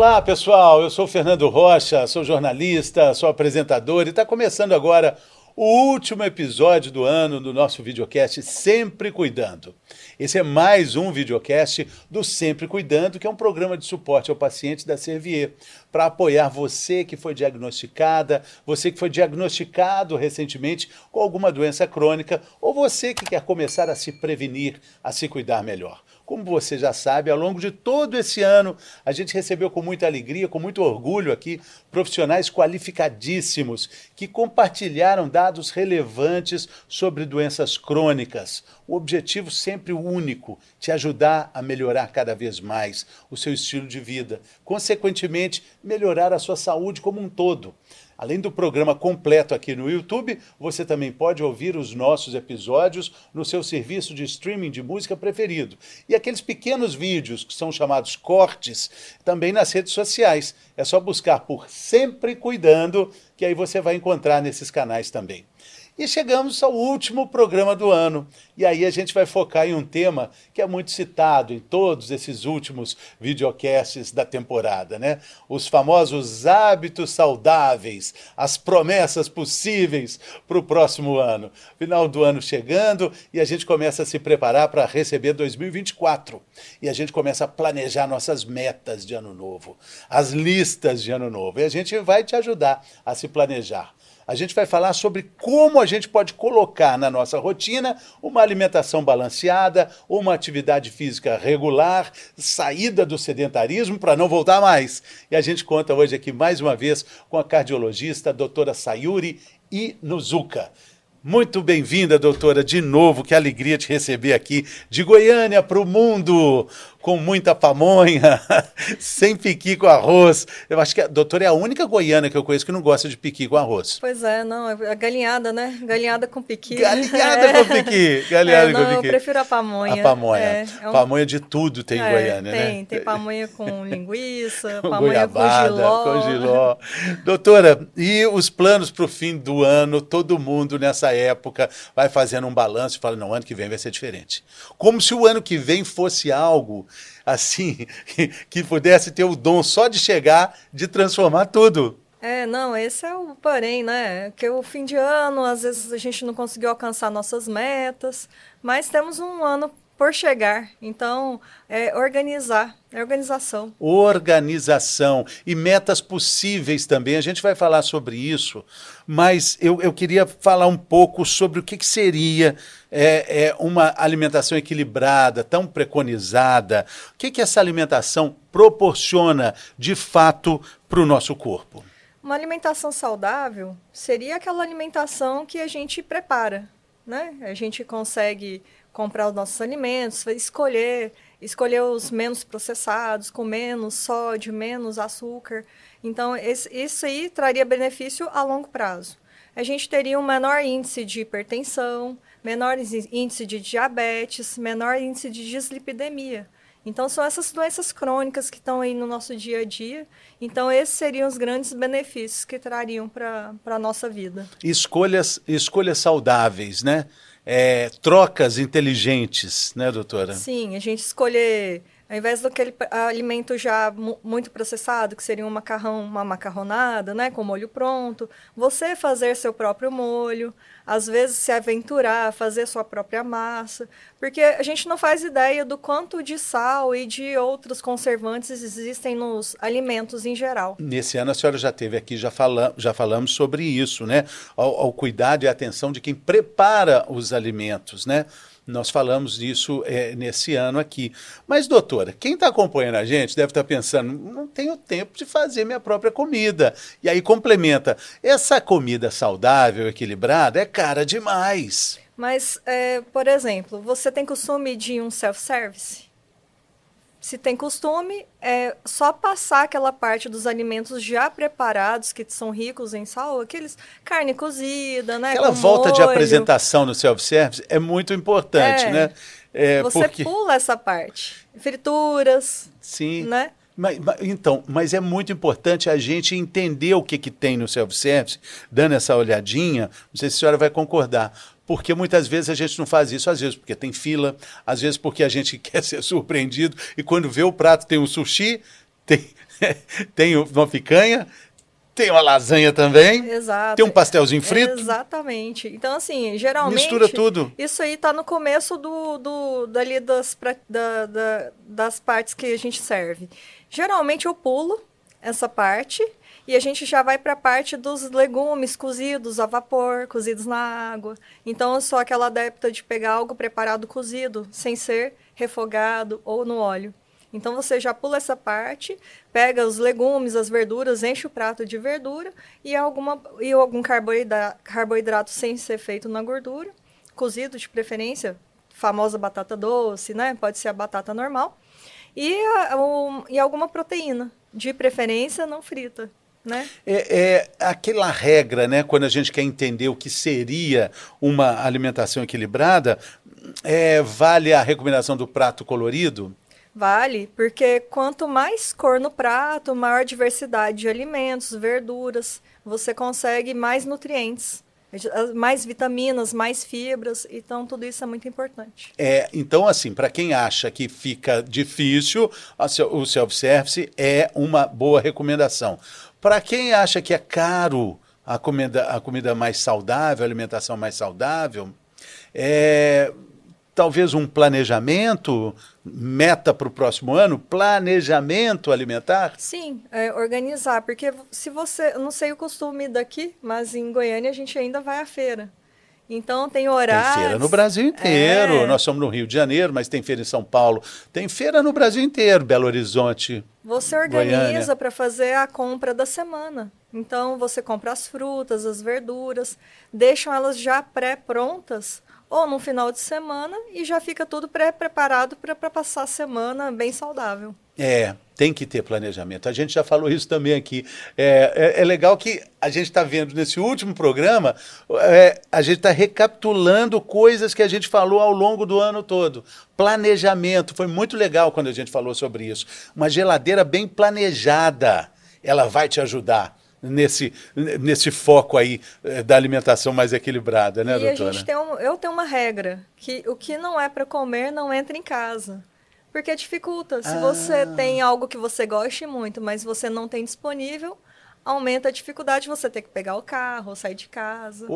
Olá, pessoal. Eu sou Fernando Rocha, sou jornalista, sou apresentador e está começando agora o último episódio do ano do nosso videocast Sempre Cuidando. Esse é mais um videocast do Sempre Cuidando, que é um programa de suporte ao paciente da Servier, para apoiar você que foi diagnosticada, você que foi diagnosticado recentemente com alguma doença crônica, ou você que quer começar a se prevenir, a se cuidar melhor. Como você já sabe, ao longo de todo esse ano, a gente recebeu com muita alegria, com muito orgulho aqui, profissionais qualificadíssimos que compartilharam dados relevantes sobre doenças crônicas. O objetivo sempre único, te ajudar a melhorar cada vez mais o seu estilo de vida, consequentemente, melhorar a sua saúde como um todo. Além do programa completo aqui no YouTube, você também pode ouvir os nossos episódios no seu serviço de streaming de música preferido. E aqueles pequenos vídeos que são chamados cortes também nas redes sociais. É só buscar por Sempre Cuidando, que aí você vai encontrar nesses canais também. E chegamos ao último programa do ano. E aí a gente vai focar em um tema que é muito citado em todos esses últimos videocasts da temporada, né? Os famosos hábitos saudáveis, as promessas possíveis para o próximo ano. Final do ano chegando e a gente começa a se preparar para receber 2024. E a gente começa a planejar nossas metas de ano novo, as listas de ano novo. E a gente vai te ajudar a se planejar a gente vai falar sobre como a gente pode colocar na nossa rotina uma alimentação balanceada, uma atividade física regular, saída do sedentarismo para não voltar mais. E a gente conta hoje aqui mais uma vez com a cardiologista a doutora Sayuri Inuzuka. Muito bem-vinda, doutora, de novo. Que alegria te receber aqui de Goiânia para o mundo com muita pamonha, sem piqui com arroz. Eu acho que a doutora é a única goiana que eu conheço que não gosta de piqui com arroz. Pois é, não, é a galinhada, né? Galinhada com piqui. Galinhada é. com piqui, galinhada é, não, com piqui. eu prefiro a pamonha. A pamonha. É, é um... Pamonha de tudo tem em é, Goiânia, tem, né? Tem, pamonha com linguiça, com pamonha goiabada, com giló. com giló. Doutora, e os planos para o fim do ano? Todo mundo nessa época vai fazendo um balanço e fala, não, ano que vem vai ser diferente. Como se o ano que vem fosse algo assim, que pudesse ter o dom só de chegar, de transformar tudo. É, não, esse é o porém, né? Que o fim de ano, às vezes a gente não conseguiu alcançar nossas metas, mas temos um ano por chegar. Então, é organizar, é organização. Organização e metas possíveis também. A gente vai falar sobre isso, mas eu, eu queria falar um pouco sobre o que, que seria é, é, uma alimentação equilibrada, tão preconizada. O que, que essa alimentação proporciona de fato para o nosso corpo? Uma alimentação saudável seria aquela alimentação que a gente prepara, né? A gente consegue comprar os nossos alimentos, escolher, escolher os menos processados, com menos sódio, menos açúcar. Então, esse, isso aí traria benefício a longo prazo. A gente teria um menor índice de hipertensão, menor índice de diabetes, menor índice de dislipidemia. Então, são essas doenças crônicas que estão aí no nosso dia a dia. Então, esses seriam os grandes benefícios que trariam para a nossa vida. Escolhas, escolhas saudáveis, né? é, trocas inteligentes, né, doutora? Sim, a gente escolher, ao invés daquele alimento já muito processado, que seria um macarrão, uma macarronada, né, com molho pronto, você fazer seu próprio molho, às vezes se aventurar, fazer sua própria massa, porque a gente não faz ideia do quanto de sal e de outros conservantes existem nos alimentos em geral. Nesse ano a senhora já teve aqui, já, fala, já falamos sobre isso, né? Ao, ao cuidado e atenção de quem prepara os alimentos, né? Nós falamos disso é, nesse ano aqui. Mas, doutora, quem está acompanhando a gente deve estar tá pensando: não tenho tempo de fazer minha própria comida. E aí complementa: essa comida saudável, equilibrada, é cara demais. Mas, é, por exemplo, você tem costume de um self-service? Se tem costume, é só passar aquela parte dos alimentos já preparados, que são ricos em sal, aqueles carne cozida, né? Aquela volta molho. de apresentação no self-service é muito importante, é, né? É, você porque... pula essa parte. Frituras, Sim. né? Mas, então, mas é muito importante a gente entender o que, que tem no self-service, dando essa olhadinha, não sei se a senhora vai concordar, porque muitas vezes a gente não faz isso, às vezes porque tem fila, às vezes porque a gente quer ser surpreendido e quando vê o prato tem um sushi, tem, tem uma picanha, tem uma lasanha também. Exato. Tem um pastelzinho frito. Exatamente. Então, assim, geralmente. Mistura tudo. Isso aí tá no começo do, do, dali das, da, da, das partes que a gente serve. Geralmente eu pulo essa parte e a gente já vai para a parte dos legumes cozidos a vapor, cozidos na água. Então eu sou aquela adepta de pegar algo preparado cozido, sem ser refogado ou no óleo. Então você já pula essa parte, pega os legumes, as verduras, enche o prato de verdura e alguma e algum carboidrato, carboidrato sem ser feito na gordura, cozido de preferência, famosa batata doce, né? Pode ser a batata normal. E, um, e alguma proteína, de preferência não frita. Né? É, é, aquela regra, né? Quando a gente quer entender o que seria uma alimentação equilibrada, é, vale a recomendação do prato colorido? Vale, porque quanto mais cor no prato, maior diversidade de alimentos, verduras, você consegue mais nutrientes mais vitaminas, mais fibras, então tudo isso é muito importante. É, então assim, para quem acha que fica difícil, o self-service é uma boa recomendação. Para quem acha que é caro a comida, a comida mais saudável, a alimentação mais saudável, é, talvez um planejamento, meta para o próximo ano, planejamento alimentar? Sim, é, organizar, porque se você, não sei o costume daqui, mas em Goiânia a gente ainda vai à feira. Então tem horários. Tem feira no Brasil inteiro. É. Nós somos no Rio de Janeiro, mas tem feira em São Paulo. Tem feira no Brasil inteiro, Belo Horizonte. Você organiza para fazer a compra da semana. Então você compra as frutas, as verduras, deixam elas já pré-prontas ou no final de semana e já fica tudo pré-preparado para passar a semana bem saudável. É, tem que ter planejamento. A gente já falou isso também aqui. É, é, é legal que a gente está vendo nesse último programa, é, a gente está recapitulando coisas que a gente falou ao longo do ano todo. Planejamento, foi muito legal quando a gente falou sobre isso. Uma geladeira bem planejada, ela vai te ajudar nesse, nesse foco aí eh, da alimentação mais equilibrada, né, e doutora? A gente tem um, eu tenho uma regra, que o que não é para comer não entra em casa. Porque dificulta. Se ah. você tem algo que você goste muito, mas você não tem disponível, aumenta a dificuldade de você ter que pegar o carro, sair de casa.